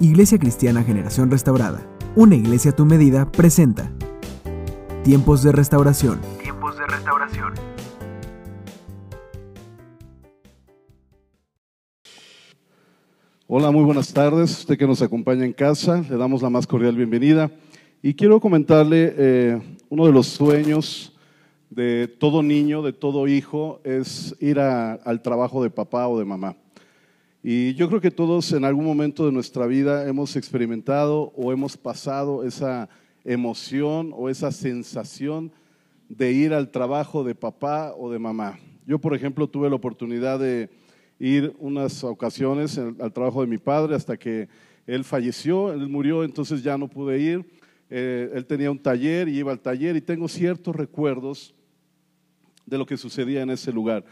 Iglesia Cristiana Generación Restaurada, una iglesia a tu medida, presenta Tiempos de Restauración. Tiempos de restauración. Hola, muy buenas tardes. Usted que nos acompaña en casa, le damos la más cordial bienvenida. Y quiero comentarle eh, uno de los sueños de todo niño, de todo hijo, es ir a- al trabajo de papá o de mamá. Y yo creo que todos en algún momento de nuestra vida hemos experimentado o hemos pasado esa emoción o esa sensación de ir al trabajo de papá o de mamá. Yo, por ejemplo, tuve la oportunidad de ir unas ocasiones al trabajo de mi padre hasta que él falleció, él murió, entonces ya no pude ir. Eh, él tenía un taller y iba al taller y tengo ciertos recuerdos de lo que sucedía en ese lugar.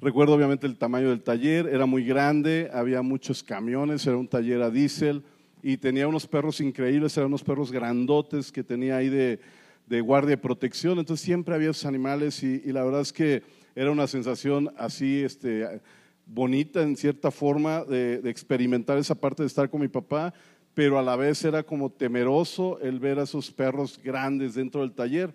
Recuerdo obviamente el tamaño del taller, era muy grande, había muchos camiones, era un taller a diésel y tenía unos perros increíbles, eran unos perros grandotes que tenía ahí de, de guardia y protección, entonces siempre había esos animales y, la verdad es que era una sensación así este, bonita en cierta forma de, de experimentar esa parte de estar con mi papá, pero a la vez era como temeroso el ver a esos perros grandes dentro del taller.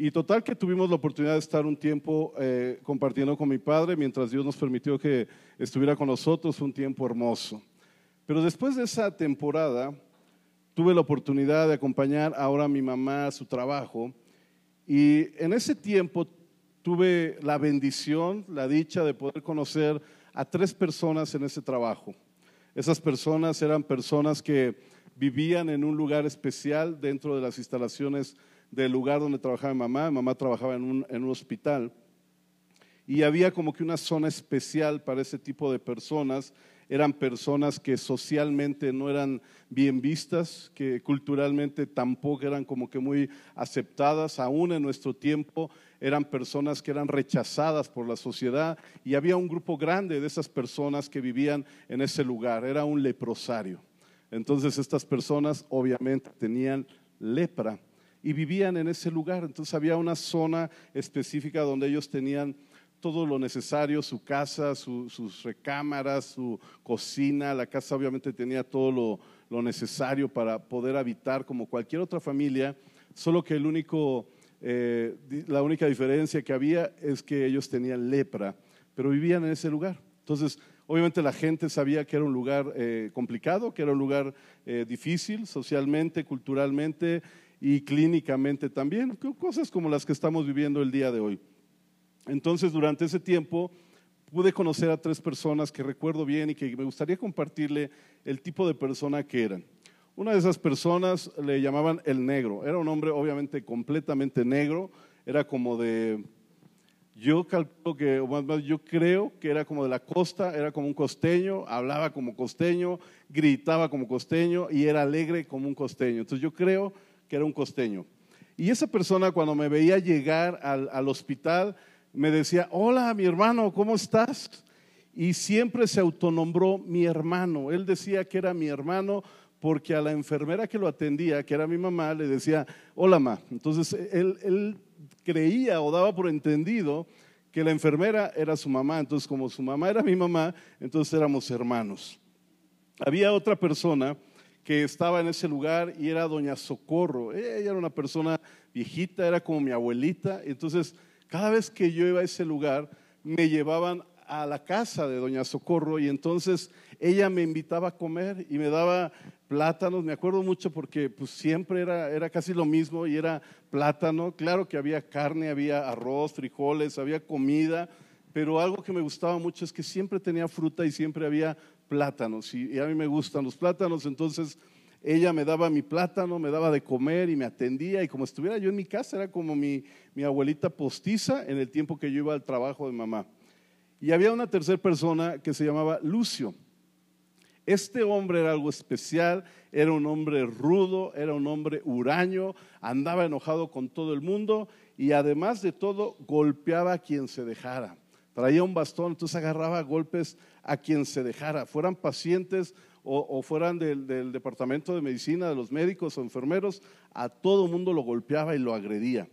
Y total que tuvimos la oportunidad de estar un tiempo eh, compartiendo con mi padre mientras Dios nos permitió que estuviera con nosotros, un tiempo hermoso. Pero después de esa temporada, tuve la oportunidad de acompañar ahora a mi mamá a su trabajo y en ese tiempo tuve la bendición, la dicha de poder conocer a tres personas en ese trabajo. Esas personas eran personas que vivían en un lugar especial dentro de las instalaciones del lugar donde trabajaba mi mamá. Mi mamá trabajaba en un, en un hospital y había como que una zona especial para ese tipo de personas. Eran personas que socialmente no eran bien vistas, que culturalmente tampoco eran como que muy aceptadas, aún en nuestro tiempo eran personas que eran rechazadas por la sociedad y había un grupo grande de esas personas que vivían en ese lugar, era un leprosario. Entonces estas personas obviamente tenían lepra y vivían en ese lugar. Entonces había una zona específica donde ellos tenían todo lo necesario, su casa, su- sus recámaras, su cocina. La casa obviamente tenía todo lo, lo necesario para poder habitar como cualquier otra familia, solo que el único, eh, la única diferencia que había es que ellos tenían lepra, pero vivían en ese lugar. Entonces, obviamente la gente sabía que era un lugar eh, complicado, que era un lugar eh, difícil socialmente, culturalmente y clínicamente también, co- cosas como las que estamos viviendo el día de hoy. Entonces, durante ese tiempo pude conocer a tres personas que recuerdo bien y que me gustaría compartirle el tipo de persona que eran. Una de esas personas le llamaban el negro. Era un hombre obviamente completamente negro. Era como de, yo calculo que, o más bien, yo creo que era como de la costa, era como un costeño, hablaba como costeño, gritaba como costeño y era alegre como un costeño. Entonces yo creo que era un costeño. Y esa persona cuando me veía llegar al, al hospital me decía, hola mi hermano, ¿cómo estás? Y siempre se autonombró mi hermano. Él decía que era mi hermano porque a la enfermera que lo atendía, que era mi mamá, le decía, hola ma. Entonces él, él creía o daba por entendido que la enfermera era su mamá. Entonces como su mamá era mi mamá, entonces éramos hermanos. Había otra persona que estaba en ese lugar y era doña Socorro. Ella era una persona viejita, era como mi abuelita. Entonces, cada vez que yo iba a ese lugar, me llevaban a la casa de doña Socorro y entonces ella me invitaba a comer y me daba plátanos. Me acuerdo mucho porque pues, siempre era, era casi lo mismo y era plátano. Claro que había carne, había arroz, frijoles, había comida, pero algo que me gustaba mucho es que siempre tenía fruta y siempre había plátanos. Y, a mí me gustan los plátanos, entonces ella me daba mi plátano, me daba de comer y me atendía. Y como estuviera yo en mi casa, era como mi, mi abuelita postiza en el tiempo que yo iba al trabajo de mamá. Y había una tercera persona que se llamaba Lucio. Este hombre era algo especial, era un hombre rudo, era un hombre huraño, andaba enojado con todo el mundo y además de todo golpeaba a quien se dejara. Traía un bastón, entonces agarraba golpes a quien se dejara, fueran pacientes o, fueran del, del departamento de medicina, de los médicos o enfermeros, a todo mundo lo golpeaba y lo agredía.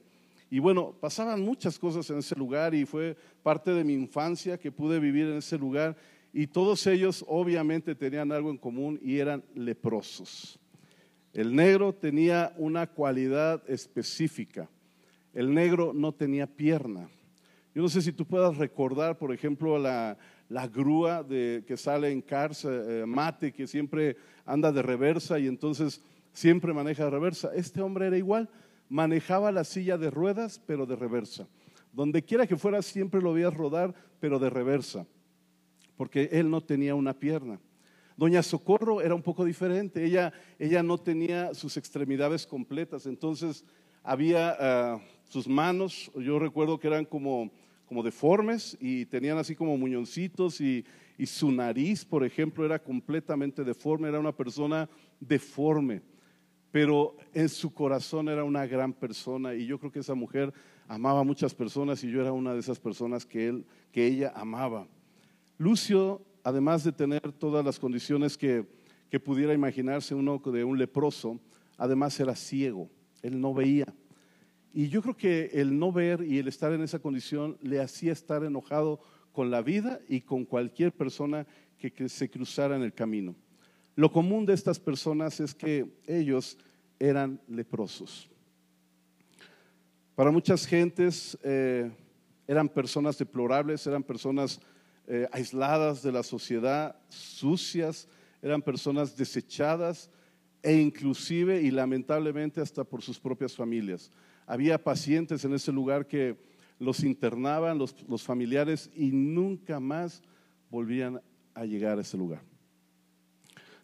Y bueno, pasaban muchas cosas en ese lugar y fue parte de mi infancia que pude vivir en ese lugar. y todos ellos obviamente tenían algo en común y eran leprosos. El negro tenía una cualidad específica. El negro no tenía pierna. Yo no sé si tú puedas recordar, por ejemplo, la, grúa de, que sale en Cars, eh, Mate, que siempre anda de reversa y entonces siempre maneja de reversa. Este hombre era igual, manejaba la silla de ruedas, pero de reversa. Donde quiera que fuera, siempre lo veías rodar, pero de reversa porque él no tenía una pierna. Doña Socorro era un poco diferente, ella, ella no tenía sus extremidades completas, entonces había ah, sus manos, yo recuerdo que eran como, como deformes y tenían así como muñoncitos y, y su nariz, por ejemplo, era completamente deforme, era una persona deforme, pero en su corazón era una gran persona y yo creo que esa mujer amaba a muchas personas y yo era una de esas personas que, él, que ella amaba. Lucio, además de tener todas las condiciones que, pudiera imaginarse uno de un leproso, además era ciego, él no veía. Y yo creo que el no ver y el estar en esa condición le hacía estar enojado con la vida y con cualquier persona que, se cruzara en el camino. Lo común de estas personas es que ellos eran leprosos. Para muchas gentes eh, eran personas deplorables, eran personas eh, aisladas de la sociedad, sucias, eran personas desechadas e inclusive y lamentablemente hasta por sus propias familias. Había pacientes en ese lugar que los internaban los, los familiares y nunca más volvían a llegar a ese lugar.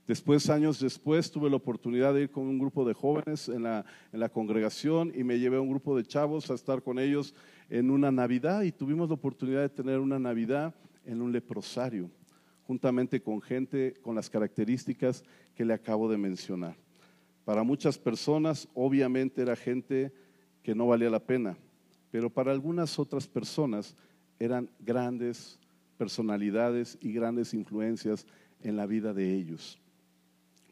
Después, años después, tuve la oportunidad de ir con un grupo de jóvenes en la, en la, congregación y me llevé a un grupo de chavos a estar con ellos en una Navidad y tuvimos la oportunidad de tener una Navidad en un leprosario, juntamente con gente con las características que le acabo de mencionar. Para muchas personas, obviamente, era gente que no valía la pena, pero para algunas otras personas eran grandes personalidades y grandes influencias en la vida de ellos.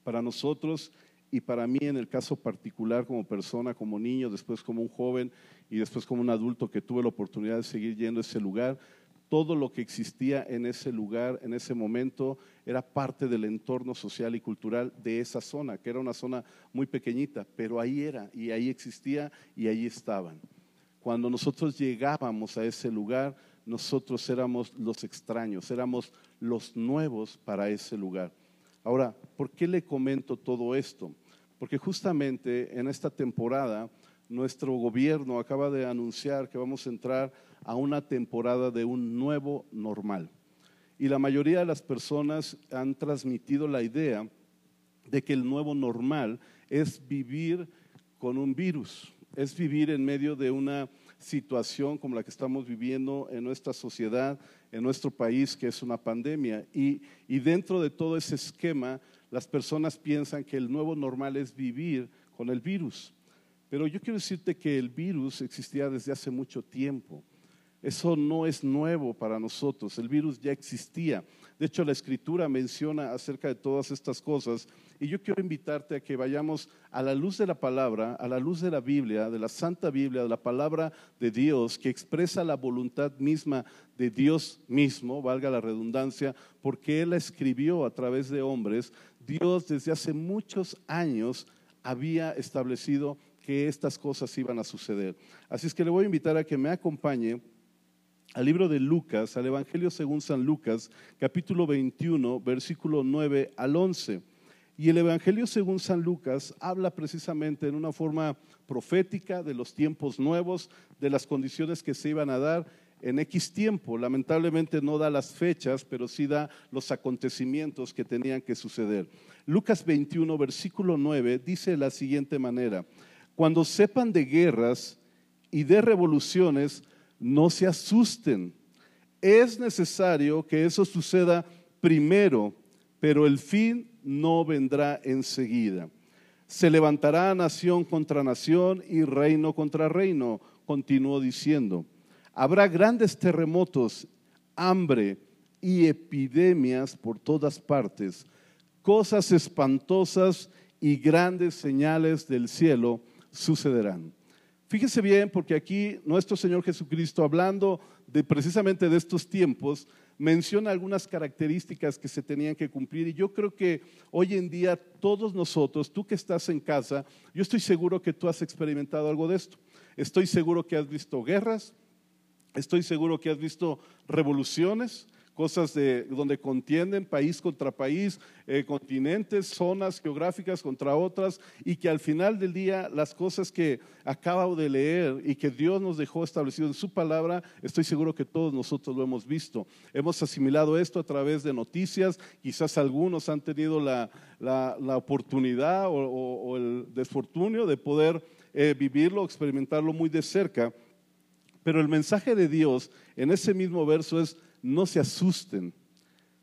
Para nosotros y para mí en el caso particular como persona, como niño, después como un joven y después como un adulto que tuve la oportunidad de seguir yendo a ese lugar, todo lo que existía en ese lugar, en ese momento, era parte del entorno social y cultural de esa zona, que era una zona muy pequeñita, pero ahí era y ahí existía y ahí estaban. Cuando nosotros llegábamos a ese lugar, nosotros éramos los extraños, éramos los nuevos para ese lugar. Ahora, ¿por qué le comento todo esto? Porque justamente en esta temporada nuestro gobierno acaba de anunciar que vamos a entrar a una temporada de un nuevo normal. Y la mayoría de las personas han transmitido la idea de que el nuevo normal es vivir con un virus, es vivir en medio de una situación como la que estamos viviendo en nuestra sociedad, en nuestro país, que es una pandemia. Y, y dentro de todo ese esquema, las personas piensan que el nuevo normal es vivir con el virus. Pero yo quiero decirte que el virus existía desde hace mucho tiempo. Eso no es nuevo para nosotros, el virus ya existía. De hecho, la escritura menciona acerca de todas estas cosas y yo quiero invitarte a que vayamos a la luz de la palabra, a la luz de la Biblia, de la Santa Biblia, de la palabra de Dios que expresa la voluntad misma de Dios mismo, valga la redundancia, porque Él la escribió a través de hombres. Dios desde hace muchos años había establecido que estas cosas iban a suceder. Así es que le voy a invitar a que me acompañe al libro de Lucas, al Evangelio según San Lucas, capítulo 21, versículo 9 al 11. Y el Evangelio según San Lucas habla precisamente en una forma profética de los tiempos nuevos, de las condiciones que se iban a dar en X tiempo. Lamentablemente no da las fechas, pero sí da los acontecimientos que tenían que suceder. Lucas 21, versículo 9, dice de la siguiente manera, cuando sepan de guerras y de revoluciones, no se asusten. Es necesario que eso suceda primero, pero el fin no vendrá enseguida. Se levantará nación contra nación y reino contra reino, continuó diciendo. Habrá grandes terremotos, hambre y epidemias por todas partes, cosas espantosas y grandes señales del cielo sucederán. Fíjese bien, porque aquí nuestro Señor Jesucristo, hablando de precisamente de estos tiempos, menciona algunas características que se tenían que cumplir y yo creo que hoy en día todos nosotros, tú que estás en casa, yo estoy seguro que tú has experimentado algo de esto. Estoy seguro que has visto guerras, estoy seguro que has visto revoluciones, cosas de, donde contienden país contra país, eh, continentes, zonas geográficas contra otras, y que al final del día las cosas que acabo de leer y que Dios nos dejó establecido en su palabra, estoy seguro que todos nosotros lo hemos visto. Hemos asimilado esto a través de noticias, quizás algunos han tenido la, oportunidad o, el desfortunio de poder eh, vivirlo, experimentarlo muy de cerca. Pero el mensaje de Dios en ese mismo verso es, no se asusten,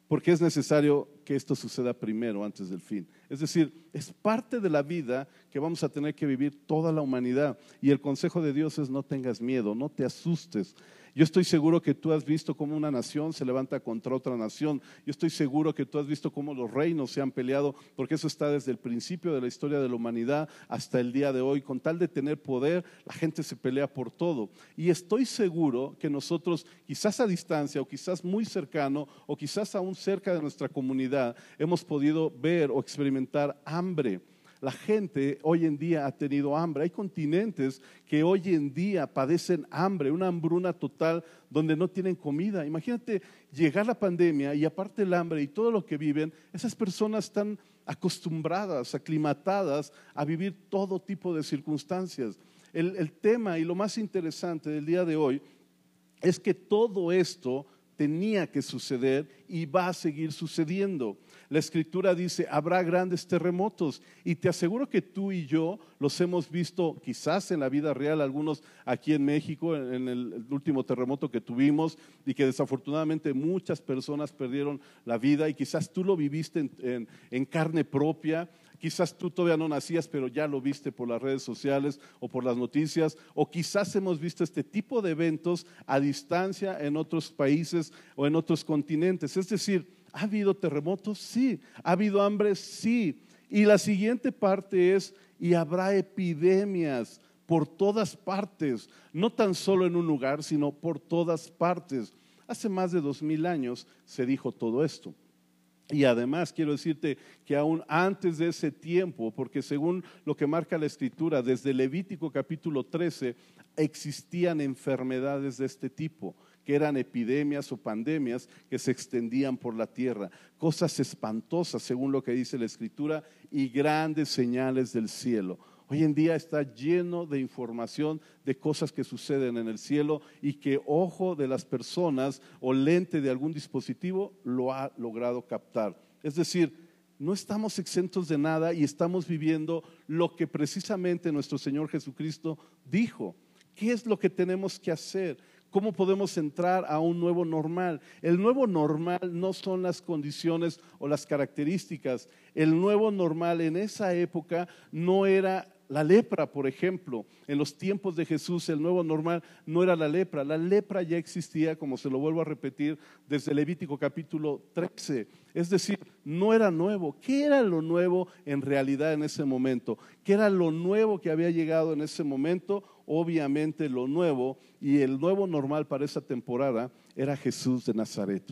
porque es necesario que esto suceda primero antes del fin. Es decir, es parte de la vida que vamos a tener que vivir toda la humanidad. Y el consejo de Dios es no tengas miedo, no te asustes. Yo estoy seguro que tú has visto cómo una nación se levanta contra otra nación. Yo estoy seguro que tú has visto cómo los reinos se han peleado, porque eso está desde el principio de la historia de la humanidad hasta el día de hoy. Con tal de tener poder, la gente se pelea por todo. Y estoy seguro que nosotros, quizás a distancia o quizás muy cercano o quizás aún cerca de nuestra comunidad, hemos podido ver o experimentar hambre la gente hoy en día ha tenido hambre. Hay continentes que hoy en día padecen hambre, una hambruna total donde no tienen comida. Imagínate llegar la pandemia y aparte el hambre y todo lo que viven, esas personas están acostumbradas, aclimatadas a vivir todo tipo de circunstancias. El, el tema y lo más interesante del día de hoy es que todo esto tenía que suceder y va a seguir sucediendo. La escritura dice, habrá grandes terremotos y te aseguro que tú y yo los hemos visto quizás en la vida real, algunos aquí en México, en el último terremoto que tuvimos y que desafortunadamente muchas personas perdieron la vida y quizás tú lo viviste en, carne propia. Quizás tú todavía no nacías, pero ya lo viste por las redes sociales o por las noticias, o quizás hemos visto este tipo de eventos a distancia en otros países o en otros continentes. Es decir, ¿Ha habido terremotos? Sí. ¿Ha habido hambre? Sí. Y la siguiente parte es, y habrá epidemias por todas partes, no tan solo en un lugar, sino por todas partes. Hace más de dos mil años se dijo todo esto. Y además quiero decirte que aún antes de ese tiempo, porque según lo que marca la escritura, desde Levítico capítulo 13 existían enfermedades de este tipo que eran epidemias o pandemias que se extendían por la tierra, cosas espantosas según lo que dice la escritura y grandes señales del cielo. Hoy en día está lleno de información de cosas que suceden en el cielo y que ojo de las personas o lente de algún dispositivo lo ha logrado captar. Es decir, no estamos exentos de nada y estamos viviendo lo que precisamente nuestro Señor Jesucristo dijo. ¿Qué es lo que tenemos que hacer? ¿Cómo podemos entrar a un nuevo normal? El nuevo normal no son las condiciones o las características. El nuevo normal en esa época no era la lepra, por ejemplo, en los tiempos de Jesús el nuevo normal no era la lepra, la lepra ya existía, como se lo vuelvo a repetir, desde Levítico capítulo 13. Es decir, no era nuevo. ¿Qué era lo nuevo en realidad en ese momento? ¿Qué era lo nuevo que había llegado en ese momento? Obviamente lo nuevo y el nuevo normal para esa temporada era Jesús de Nazaret.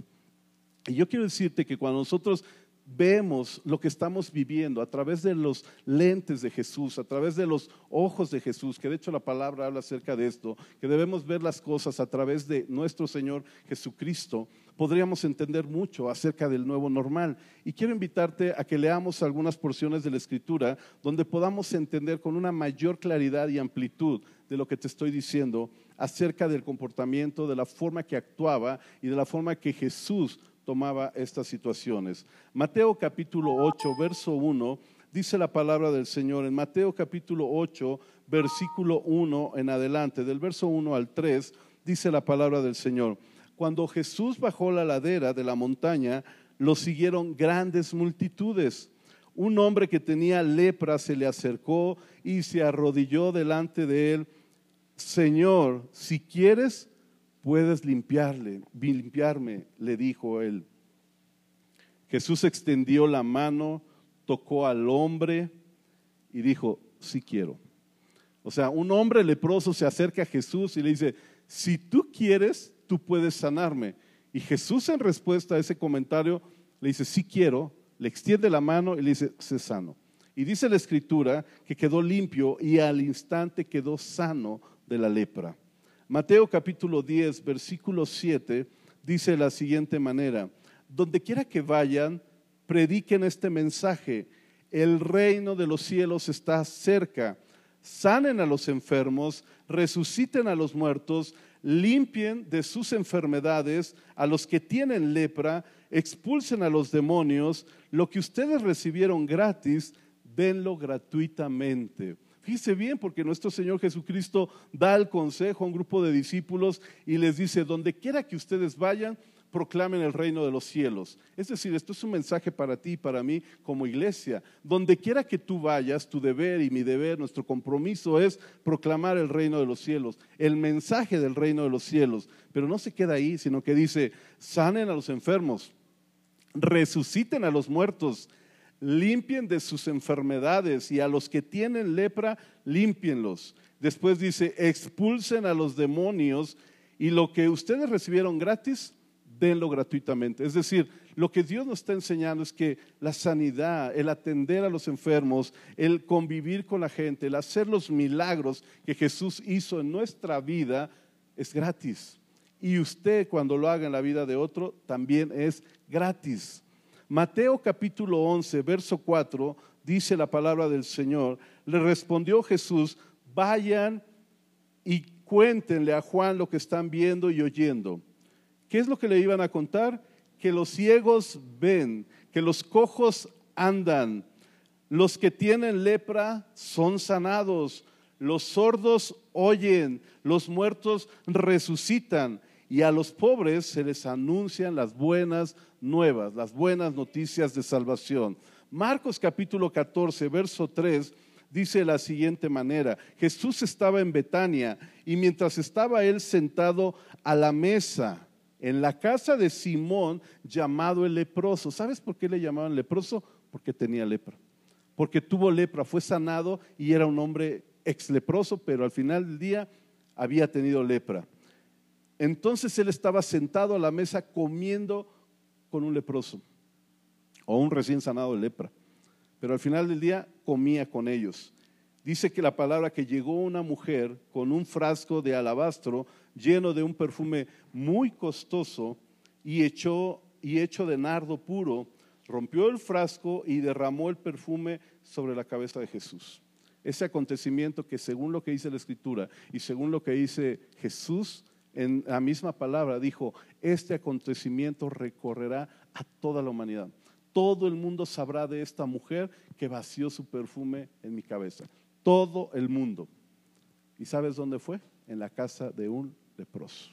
Y yo quiero decirte que cuando nosotros vemos lo que estamos viviendo a través de los lentes de Jesús, a través de los ojos de Jesús, que de hecho la palabra habla acerca de esto, que debemos ver las cosas a través de nuestro Señor Jesucristo, podríamos entender mucho acerca del nuevo normal. Y quiero invitarte a que leamos algunas porciones de la Escritura donde podamos entender con una mayor claridad y amplitud de lo que te estoy diciendo acerca del comportamiento, de la forma que actuaba y de la forma que Jesús tomaba estas situaciones. Mateo capítulo 8, verso 1, dice la palabra del Señor. En Mateo capítulo 8, versículo 1 en adelante, del verso 1 al 3, dice la palabra del Señor. Cuando Jesús bajó la ladera de la montaña, lo siguieron grandes multitudes. Un hombre que tenía lepra se le acercó y se arrodilló delante de él. Señor, si quieres, puedes limpiarle, limpiarme, le dijo él. Jesús extendió la mano, tocó al hombre y dijo, sí quiero. O sea, un hombre leproso se acerca a Jesús y le dice, si tú quieres, tú puedes sanarme. Y Jesús en respuesta a ese comentario le dice, sí quiero, le extiende la mano y le dice, sé sano. Y dice la escritura que quedó limpio y al instante quedó sano de la lepra. Mateo capítulo 10, versículo 7 dice de la siguiente manera, donde quiera que vayan, prediquen este mensaje, el reino de los cielos está cerca, sanen a los enfermos, resuciten a los muertos, limpien de sus enfermedades a los que tienen lepra, expulsen a los demonios, lo que ustedes recibieron gratis, denlo gratuitamente. Fíjese bien, porque nuestro Señor Jesucristo da el consejo a un grupo de discípulos y les dice, donde quiera que ustedes vayan, proclamen el reino de los cielos. Es decir, esto es un mensaje para ti y para mí como iglesia. Donde quiera que tú vayas, tu deber y mi deber, nuestro compromiso es proclamar el reino de los cielos, el mensaje del reino de los cielos. Pero no se queda ahí, sino que dice, sanen a los enfermos, resuciten a los muertos, limpien de sus enfermedades y a los que tienen lepra, limpienlos. Después dice, expulsen a los demonios y lo que ustedes recibieron gratis, denlo gratuitamente. Es decir, lo que Dios nos está enseñando es que la sanidad, el atender a los enfermos, el convivir con la gente, el hacer los milagros que Jesús hizo en nuestra vida es gratis. Y usted cuando lo haga en la vida de otro también es gratis. Mateo capítulo 11, verso 4, dice la palabra del Señor, le respondió Jesús, vayan y cuéntenle a Juan lo que están viendo y oyendo. ¿Qué es lo que le iban a contar? Que los ciegos ven, que los cojos andan, los que tienen lepra son sanados, los sordos oyen, los muertos resucitan y a los pobres se les anuncian las buenas nuevas, las buenas noticias de salvación. Marcos capítulo 14, verso 3 dice de la siguiente manera, Jesús estaba en Betania y mientras estaba él sentado a la mesa, en la casa de Simón llamado el leproso. ¿Sabes por qué le llamaban leproso? Porque tenía lepra. Porque tuvo lepra, fue sanado y era un hombre ex leproso, pero al final del día había tenido lepra. Entonces él estaba sentado a la mesa comiendo con un leproso o un recién sanado de lepra. Pero al final del día comía con ellos. Dice que la palabra que llegó una mujer con un frasco de alabastro lleno de un perfume muy costoso y, echó, y hecho de nardo puro, rompió el frasco y derramó el perfume sobre la cabeza de Jesús. Ese acontecimiento que según lo que dice la escritura y según lo que dice Jesús, en la misma palabra dijo, este acontecimiento recorrerá a toda la humanidad. Todo el mundo sabrá de esta mujer que vació su perfume en mi cabeza. Todo el mundo. ¿Y sabes dónde fue? En la casa de un leproso.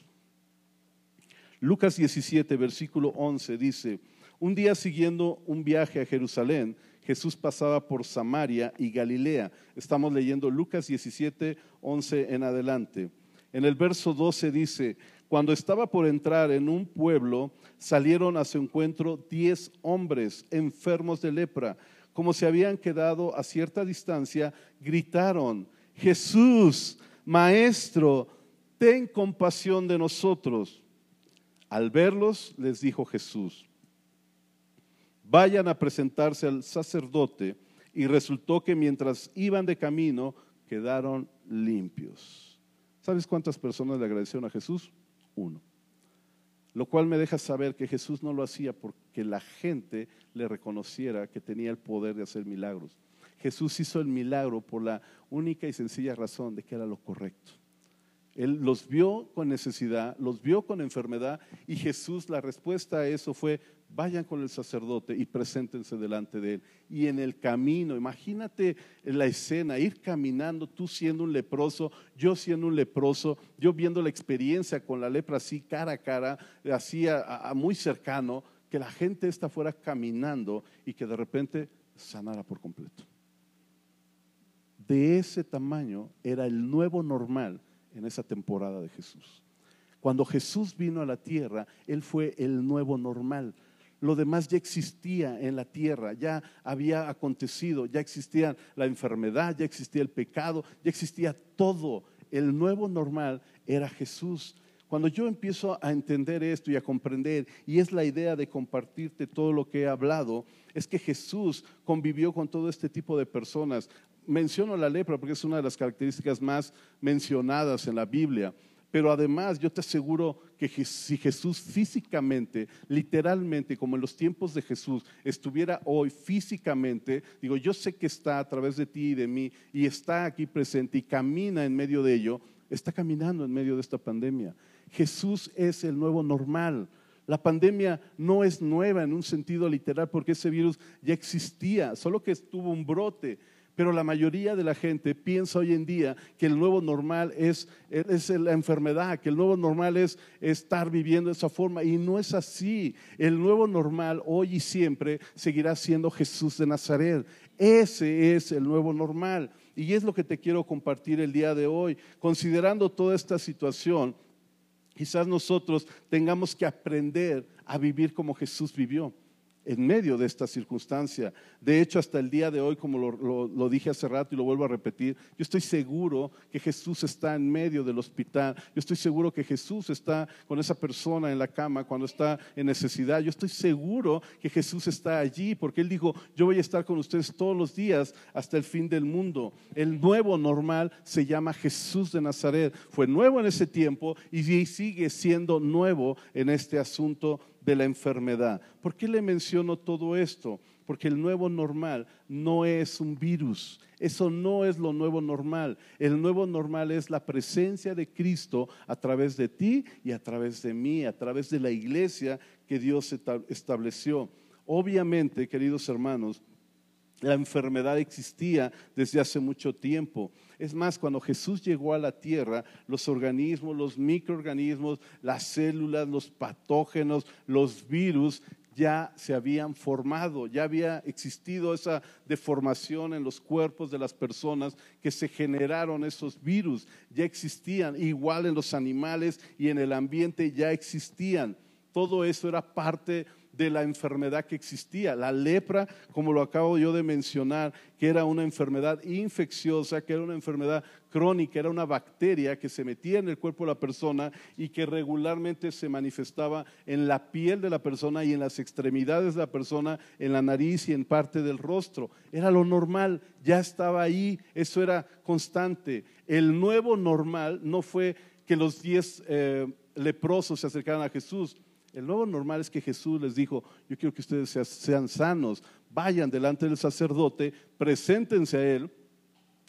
Lucas 17, versículo 11 dice, un día siguiendo un viaje a Jerusalén, Jesús pasaba por Samaria y Galilea. Estamos leyendo Lucas 17, 11 en adelante. En el verso 12 dice, cuando estaba por entrar en un pueblo, salieron a su encuentro diez hombres enfermos de lepra. Como se habían quedado a cierta distancia, gritaron, Jesús, Maestro, ten compasión de nosotros. Al verlos, les dijo Jesús, vayan a presentarse al sacerdote. Y resultó que mientras iban de camino, quedaron limpios. ¿Sabes cuántas personas le agradecieron a Jesús? Uno. Lo cual me deja saber que Jesús no lo hacía porque la gente le reconociera que tenía el poder de hacer milagros. Jesús hizo el milagro por la única y sencilla razón de que era lo correcto. Él los vio con necesidad, los vio con enfermedad y Jesús la respuesta a eso fue, vayan con el sacerdote y preséntense delante de él. Y en el camino, imagínate la escena, ir caminando, tú siendo un leproso, yo siendo un leproso, yo viendo la experiencia con la lepra así cara a cara, así a, muy cercano, que la gente esta fuera caminando y que de repente sanara por completo. De ese tamaño era el nuevo normal en esa temporada de Jesús. Cuando Jesús vino a la tierra, Él fue el nuevo normal. Lo demás ya existía en la tierra, ya había acontecido, ya existía la enfermedad, ya existía el pecado, ya existía todo. El nuevo normal era Jesús. Cuando yo empiezo a entender esto y a comprender, y es la idea de compartirte todo lo que he hablado, es que Jesús convivió con todo este tipo de personas. Menciono la lepra porque es una de las características más mencionadas en la Biblia. Pero además yo te aseguro que si Jesús físicamente, literalmente, como en los tiempos de Jesús, estuviera hoy físicamente, digo, yo sé que está a través de ti y de mí y está aquí presente y camina en medio de ello, está caminando en medio de esta pandemia. Jesús es el nuevo normal. La pandemia no es nueva en un sentido literal porque ese virus ya existía, solo que estuvo un brote pero la mayoría de la gente piensa hoy en día que el nuevo normal es, la enfermedad, que el nuevo normal es estar viviendo de esa forma. Y no es así. El nuevo normal hoy y siempre seguirá siendo Jesús de Nazaret. Ese es el nuevo normal. Y es lo que te quiero compartir el día de hoy. Considerando toda esta situación, quizás nosotros tengamos que aprender a vivir como Jesús vivió en medio de esta circunstancia. De hecho, hasta el día de hoy, como lo, dije hace rato y lo vuelvo a repetir, yo estoy seguro que Jesús está en medio del hospital. Yo estoy seguro que Jesús está con esa persona en la cama cuando está en necesidad. Yo estoy seguro que Jesús está allí porque Él dijo, yo voy a estar con ustedes todos los días hasta el fin del mundo. El nuevo normal se llama Jesús de Nazaret. Fue nuevo en ese tiempo y sigue siendo nuevo en este asunto de la enfermedad. ¿Por qué le menciono todo esto? Porque el nuevo normal no es un virus, eso no es lo nuevo normal. El nuevo normal es la presencia de Cristo a través de ti y a través de mí, a través de la iglesia que Dios estableció. Obviamente, queridos hermanos, la enfermedad existía desde hace mucho tiempo. Es más, cuando Jesús llegó a la tierra, los organismos, los microorganismos, las células, los patógenos, los virus ya se habían formado, ya había existido esa deformación en los cuerpos de las personas que se generaron esos virus, ya existían, igual en los animales y en el ambiente ya existían. Todo eso era parte de la enfermedad que existía. La lepra, como lo acabo yo de mencionar, que era una enfermedad infecciosa, que era una enfermedad crónica, era una bacteria que se metía en el cuerpo de la persona y que regularmente se manifestaba en la piel de la persona y en las extremidades de la persona, en la nariz y en parte del rostro. Era lo normal, ya estaba ahí, eso era constante. El nuevo normal no fue que los diez eh, leprosos se acercaran a Jesús, el nuevo normal es que Jesús les dijo, yo quiero que ustedes sean sanos, vayan delante del sacerdote, preséntense a él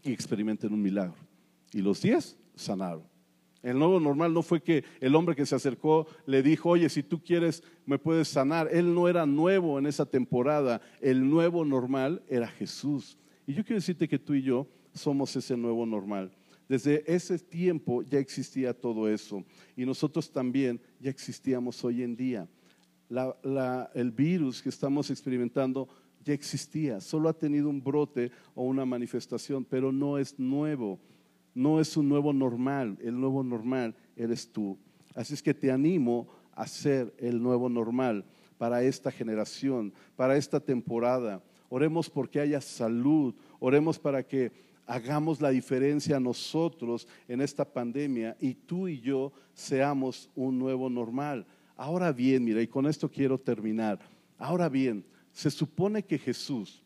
y experimenten un milagro. Y los diez sanaron. El nuevo normal no fue que el hombre que se acercó le dijo, oye, si tú quieres, me puedes sanar. Él no era nuevo en esa temporada. El nuevo normal era Jesús. Y yo quiero decirte que tú y yo somos ese nuevo normal. Desde ese tiempo ya existía todo eso y nosotros también ya existíamos hoy en día. el virus que estamos experimentando ya existía, solo ha tenido un brote o una manifestación, pero no es nuevo, no es un nuevo normal, el nuevo normal eres tú. Así es que te animo a ser el nuevo normal para esta generación, para esta temporada. Oremos porque haya salud, oremos para que hagamos la diferencia nosotros en esta pandemia y tú y yo seamos un nuevo normal. Ahora bien, mira, y con esto quiero terminar. Ahora bien, se supone que Jesús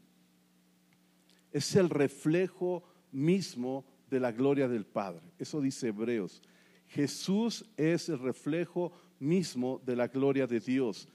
es el reflejo mismo de la gloria del Padre. Eso dice Hebreos. Jesús es el reflejo mismo de la gloria de Dios.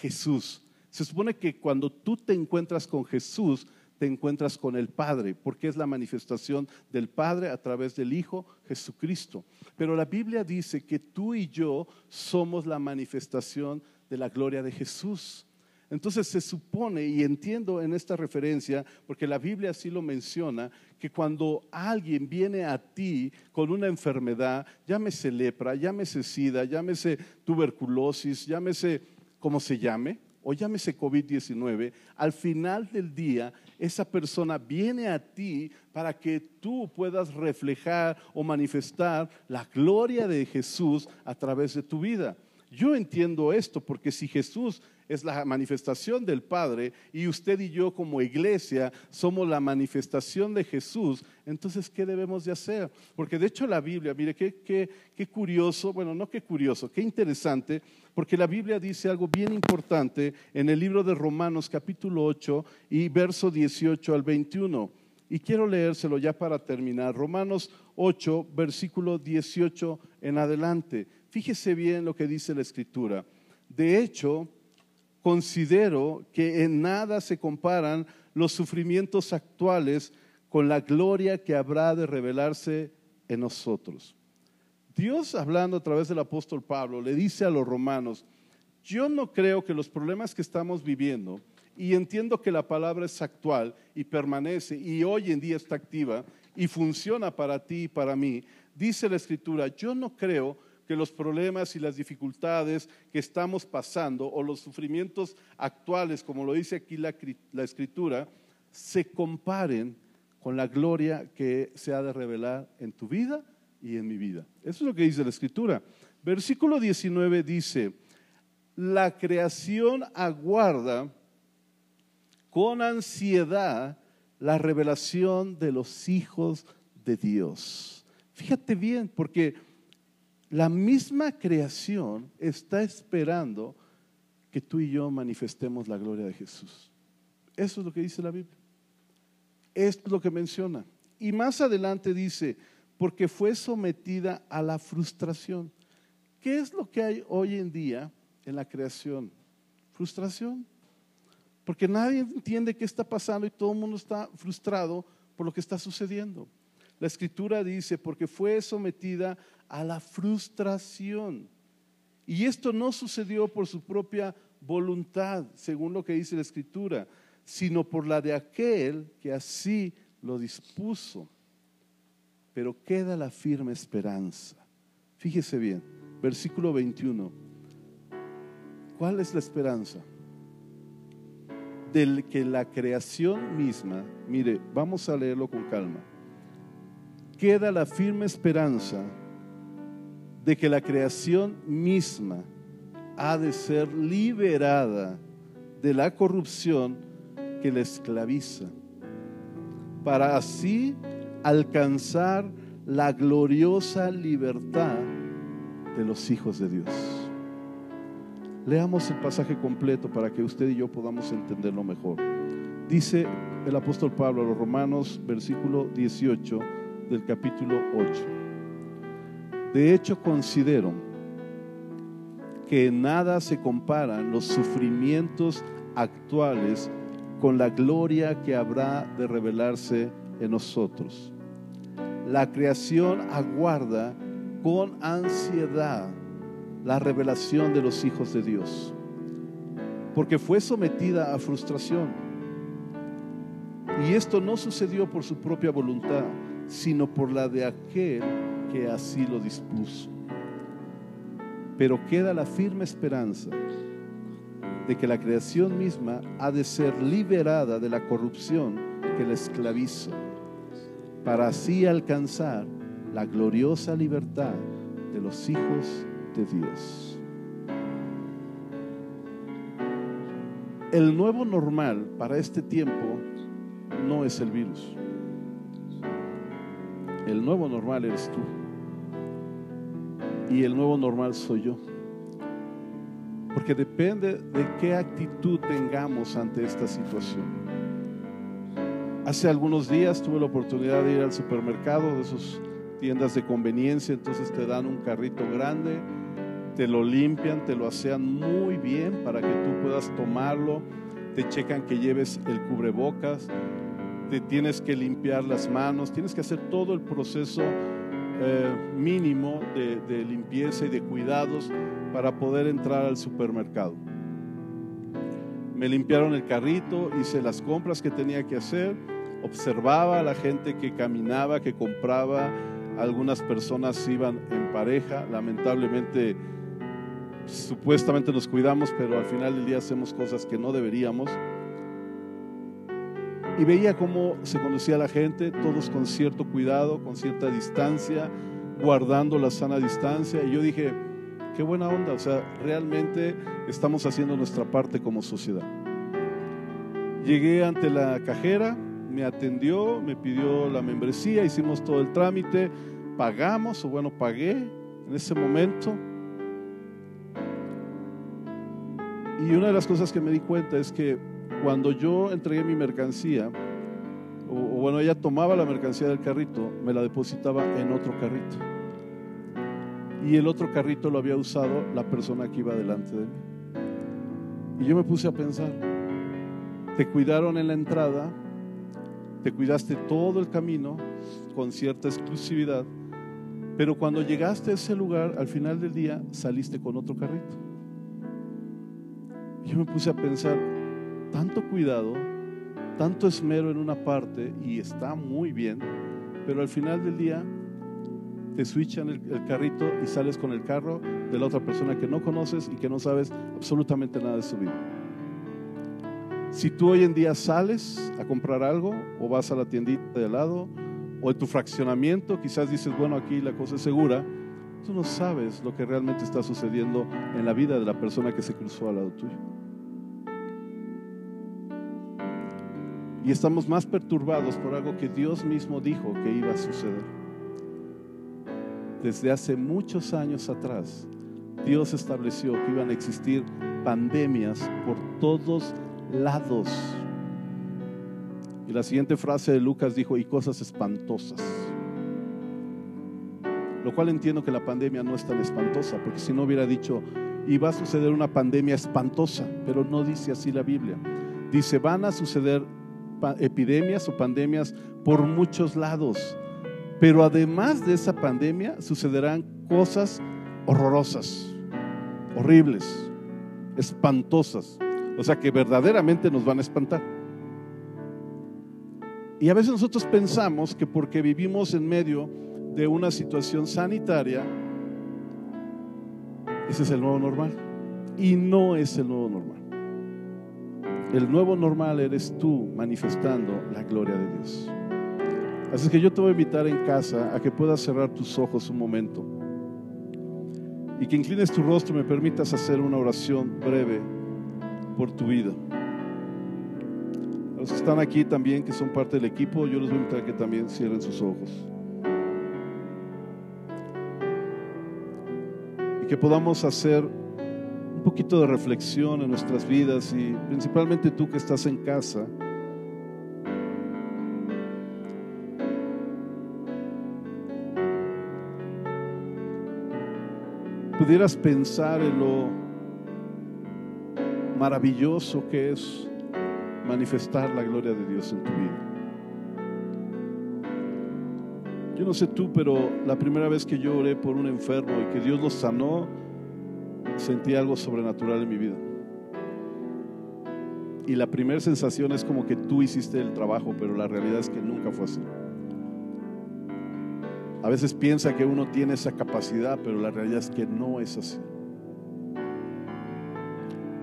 Jesús. Se supone que cuando tú te encuentras con Jesús, te encuentras con el Padre, porque es la manifestación del Padre a través del Hijo Jesucristo. Pero la Biblia dice que tú y yo somos la manifestación de la gloria de Jesús. Entonces se supone, y entiendo en esta referencia, porque la Biblia así lo menciona, que cuando alguien viene a ti con una enfermedad, llámese lepra, llámese sida, llámese tuberculosis, llámese como se llame, o llámese COVID-19, al final del día esa persona viene a ti para que tú puedas reflejar o manifestar la gloria de Jesús a través de tu vida. Yo entiendo esto porque si Jesús es la manifestación del Padre y usted y yo como iglesia somos la manifestación de Jesús, entonces, ¿qué debemos de hacer? Porque de hecho la Biblia, mire, qué, qué, qué curioso, bueno, no qué curioso, qué interesante, porque la Biblia dice algo bien importante en el libro de Romanos capítulo 8 y verso 18 al 21. Y quiero leérselo ya para terminar. Romanos 8, versículo 18 en adelante. Fíjese bien lo que dice la escritura. De hecho, considero que en nada se comparan los sufrimientos actuales con la gloria que habrá de revelarse en nosotros. Dios, hablando a través del apóstol Pablo, le dice a los romanos, yo no creo que los problemas que estamos viviendo, y entiendo que la palabra es actual y permanece y hoy en día está activa y funciona para ti y para mí, dice la escritura, yo no creo que los problemas y las dificultades que estamos pasando o los sufrimientos actuales, como lo dice aquí la, la escritura, se comparen con la gloria que se ha de revelar en tu vida y en mi vida. Eso es lo que dice la escritura. Versículo 19 dice, la creación aguarda con ansiedad la revelación de los hijos de Dios. Fíjate bien, porque la misma creación está esperando que tú y yo manifestemos la gloria de Jesús. Eso es lo que dice la Biblia. Esto es lo que menciona. Y más adelante dice, porque fue sometida a la frustración. ¿Qué es lo que hay hoy en día en la creación? Frustración. Porque nadie entiende qué está pasando y todo el mundo está frustrado por lo que está sucediendo. La escritura dice, porque fue sometida a la frustración. Y esto no sucedió por su propia voluntad, según lo que dice la escritura, sino por la de aquel que así lo dispuso pero queda la firme esperanza. Fíjese bien, versículo 21. ¿Cuál es la esperanza? Del que la creación misma, mire, vamos a leerlo con calma. Queda la firme esperanza de que la creación misma ha de ser liberada de la corrupción que la esclaviza, para así alcanzar la gloriosa libertad de los hijos de Dios. Leamos el pasaje completo para que usted y yo podamos entenderlo mejor. Dice el apóstol Pablo a los Romanos, versículo 18 del capítulo 8. De hecho, considero que nada se comparan los sufrimientos actuales con la gloria que habrá de revelarse en nosotros. La creación aguarda con ansiedad la revelación de los hijos de Dios, porque fue sometida a frustración. Y esto no sucedió por su propia voluntad, sino por la de aquel que así lo dispuso. Pero queda la firme esperanza de que la creación misma ha de ser liberada de la corrupción que la esclaviza para así alcanzar la gloriosa libertad de los hijos de Dios. El nuevo normal para este tiempo no es el virus. El nuevo normal eres tú. Y el nuevo normal soy yo. Porque depende de qué actitud tengamos ante esta situación. Hace algunos días tuve la oportunidad de ir al supermercado de sus tiendas de conveniencia, entonces te dan un carrito grande, te lo limpian, te lo asean muy bien para que tú puedas tomarlo, te checan que lleves el cubrebocas, tienes que limpiar las manos, tienes que hacer todo el proceso eh, mínimo de, de limpieza y de cuidados para poder entrar al supermercado. Me limpiaron el carrito, hice las compras que tenía que hacer observaba a la gente que caminaba, que compraba, algunas personas iban en pareja, lamentablemente supuestamente nos cuidamos, pero al final del día hacemos cosas que no deberíamos. Y veía cómo se conducía la gente, todos con cierto cuidado, con cierta distancia, guardando la sana distancia. Y yo dije, qué buena onda, o sea, realmente estamos haciendo nuestra parte como sociedad. Llegué ante la cajera, me atendió, me pidió la membresía, hicimos todo el trámite, pagamos, o bueno, pagué en ese momento. Y una de las cosas que me di cuenta es que cuando yo entregué mi mercancía, o, bueno, ella tomaba la mercancía del carrito, me la depositaba en otro carrito. Y el otro carrito lo había usado la persona que iba delante de mí. Y yo me puse a pensar, te cuidaron en la entrada, te cuidaste todo el camino con cierta exclusividad, pero cuando llegaste a ese lugar, al final del día, saliste con otro carrito. Yo me puse a pensar, tanto cuidado, tanto esmero en una parte y está muy bien, pero al final del día te switchan el, carrito y sales con el carro de la otra persona que no conoces y que no sabes absolutamente nada de su vida. Si tú hoy en día sales a comprar algo o vas a la tiendita de al lado o en tu fraccionamiento, quizás dices, bueno, aquí la cosa es segura, tú no sabes lo que realmente está sucediendo en la vida de la persona que se cruzó al lado tuyo. Y estamos más perturbados por algo que Dios mismo dijo que iba a suceder. Desde hace muchos años atrás, Dios estableció que iban a existir pandemias por todos lados. Y la siguiente frase de Lucas dijo, y cosas espantosas. Lo cual entiendo que la pandemia no es tan espantosa, porque si no hubiera dicho, y va a suceder una pandemia espantosa, pero no dice así la Biblia. Dice, van a suceder epidemias o pandemias por muchos lados, pero además de esa pandemia sucederán cosas horrorosas, horribles, espantosas. O sea que verdaderamente nos van a espantar. Y a veces nosotros pensamos que porque vivimos en medio de una situación sanitaria, ese es el nuevo normal. Y no es el nuevo normal. El nuevo normal eres tú manifestando la gloria de Dios. Así que yo te voy a invitar en casa a que puedas cerrar tus ojos un momento y que inclines tu rostro me permitas hacer una oración breve por tu vida. A los que están aquí también, que son parte del equipo, yo les voy a invitar a que también cierren sus ojos. Y que podamos hacer un poquito de reflexión en nuestras vidas y principalmente tú que estás en casa. Pudieras pensar en lo maravilloso que es manifestar la gloria de Dios en tu vida. Yo no sé tú, pero la primera vez que yo oré por un enfermo y que Dios lo sanó, sentí algo sobrenatural en mi vida. Y la primera sensación es como que tú hiciste el trabajo, pero la realidad es que nunca fue así. A veces piensa que uno tiene esa capacidad, pero la realidad es que no es así.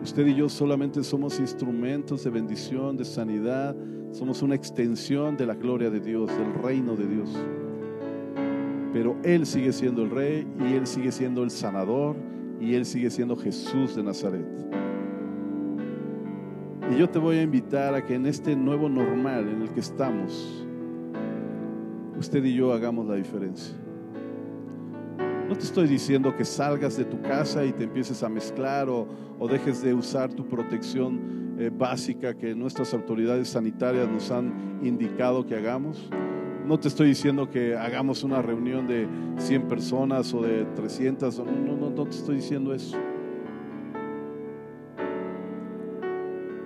Usted y yo solamente somos instrumentos de bendición, de sanidad, somos una extensión de la gloria de Dios, del reino de Dios. Pero Él sigue siendo el rey y Él sigue siendo el sanador y Él sigue siendo Jesús de Nazaret. Y yo te voy a invitar a que en este nuevo normal en el que estamos, usted y yo hagamos la diferencia. No te estoy diciendo que salgas de tu casa y te empieces a mezclar o, o dejes de usar tu protección eh, básica que nuestras autoridades sanitarias nos han indicado que hagamos. No te estoy diciendo que hagamos una reunión de 100 personas o de 300, no, no, no, no te estoy diciendo eso.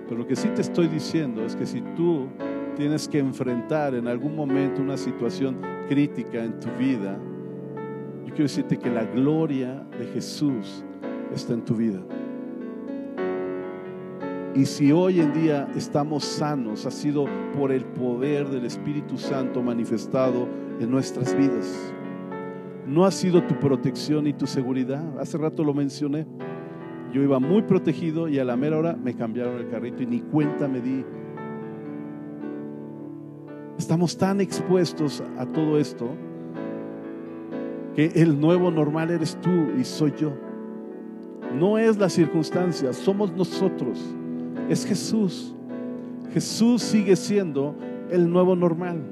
Pero lo que sí te estoy diciendo es que si tú tienes que enfrentar en algún momento una situación crítica en tu vida, yo quiero decirte que la gloria de Jesús está en tu vida. Y si hoy en día estamos sanos, ha sido por el poder del Espíritu Santo manifestado en nuestras vidas. No ha sido tu protección y tu seguridad. Hace rato lo mencioné. Yo iba muy protegido y a la mera hora me cambiaron el carrito y ni cuenta me di. Estamos tan expuestos a todo esto que el nuevo normal eres tú y soy yo. No es la circunstancia, somos nosotros. Es Jesús. Jesús sigue siendo el nuevo normal.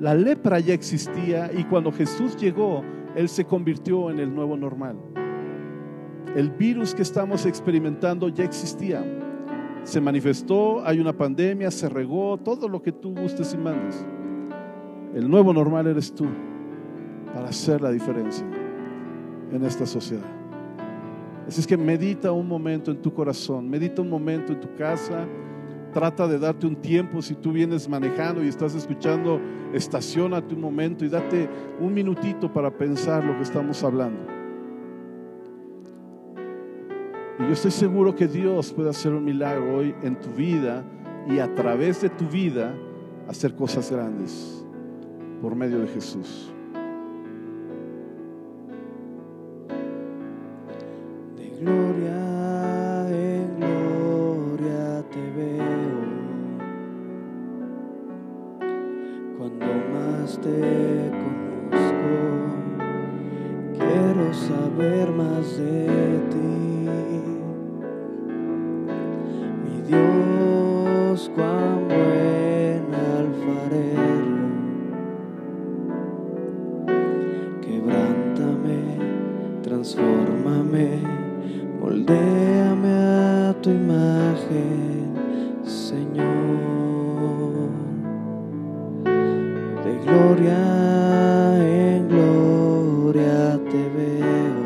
La lepra ya existía y cuando Jesús llegó, Él se convirtió en el nuevo normal. El virus que estamos experimentando ya existía. Se manifestó, hay una pandemia, se regó, todo lo que tú gustes y mandes. El nuevo normal eres tú para hacer la diferencia en esta sociedad. Así es que medita un momento en tu corazón, medita un momento en tu casa, trata de darte un tiempo si tú vienes manejando y estás escuchando, estacionate un momento y date un minutito para pensar lo que estamos hablando. Y yo estoy seguro que Dios puede hacer un milagro hoy en tu vida y a través de tu vida hacer cosas grandes por medio de Jesús. Gloria en gloria te veo. Cuando más te conozco, quiero saber más de ti. Mi Dios, cuán buen alfarero. Quebrántame, transfórmame, moldéame a tu imagen, Señor. De gloria en gloria te veo.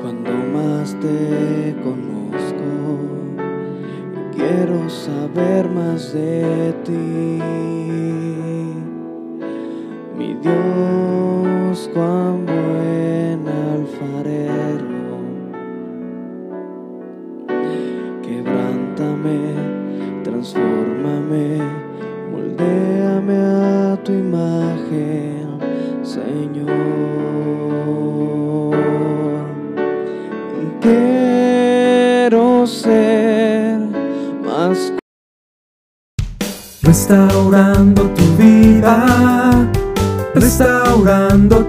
Cuando más te conozco, quiero saber más de ti.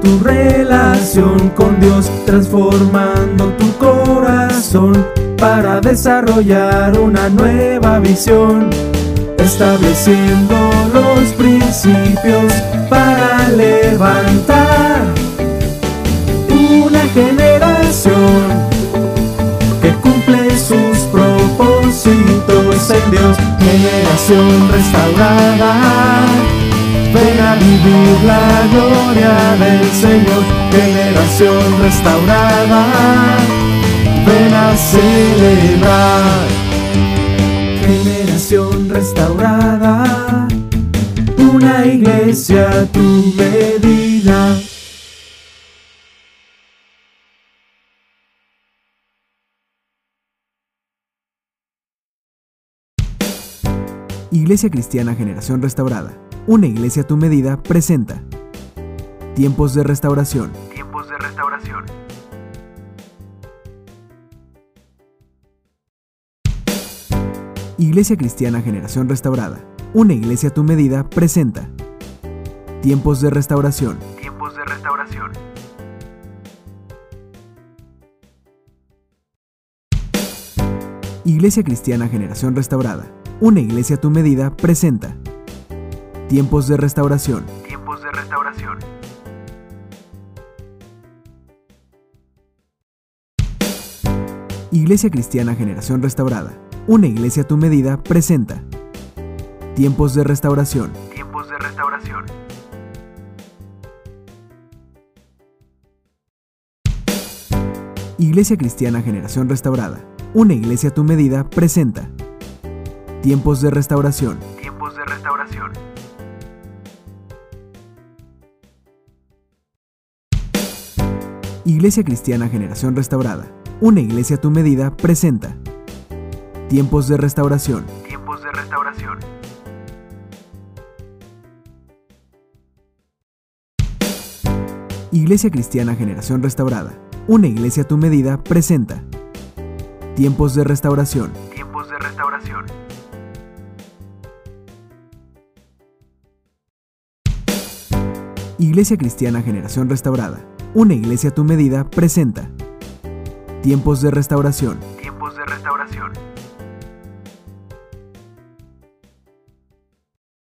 Tu relación con Dios, transformando tu corazón para desarrollar una nueva visión, estableciendo los principios para levantar una generación que cumple sus propósitos en Dios, generación restaurada. Vivir la gloria del Señor, generación restaurada. Ven a celebrar, generación restaurada. Una iglesia a tu medida. Iglesia Cristiana Generación Restaurada, una iglesia a tu medida, presenta Tiempos de Restauración. Tiempos de Restauración. Iglesia Cristiana Generación Restaurada, una iglesia a tu medida, presenta Tiempos de Restauración. Tiempos de Restauración. Iglesia Cristiana Generación Restaurada, una iglesia a tu medida, presenta Tiempos de Restauración. Tiempos de Restauración. Iglesia Cristiana Generación Restaurada, una iglesia a tu medida, presenta Tiempos de Restauración. Tiempos de Restauración. Iglesia Cristiana Generación Restaurada, una iglesia a tu medida, presenta Tiempos de Restauración. Iglesia Cristiana Generación Restaurada, una iglesia a tu medida, presenta Tiempos de Restauración. Tiempos de Restauración. Iglesia Cristiana Generación Restaurada, una iglesia a tu medida, presenta Tiempos de Restauración. Tiempos de Restauración. Iglesia Cristiana Generación Restaurada, una iglesia a tu medida presenta Tiempos de restauración. Tiempos de restauración.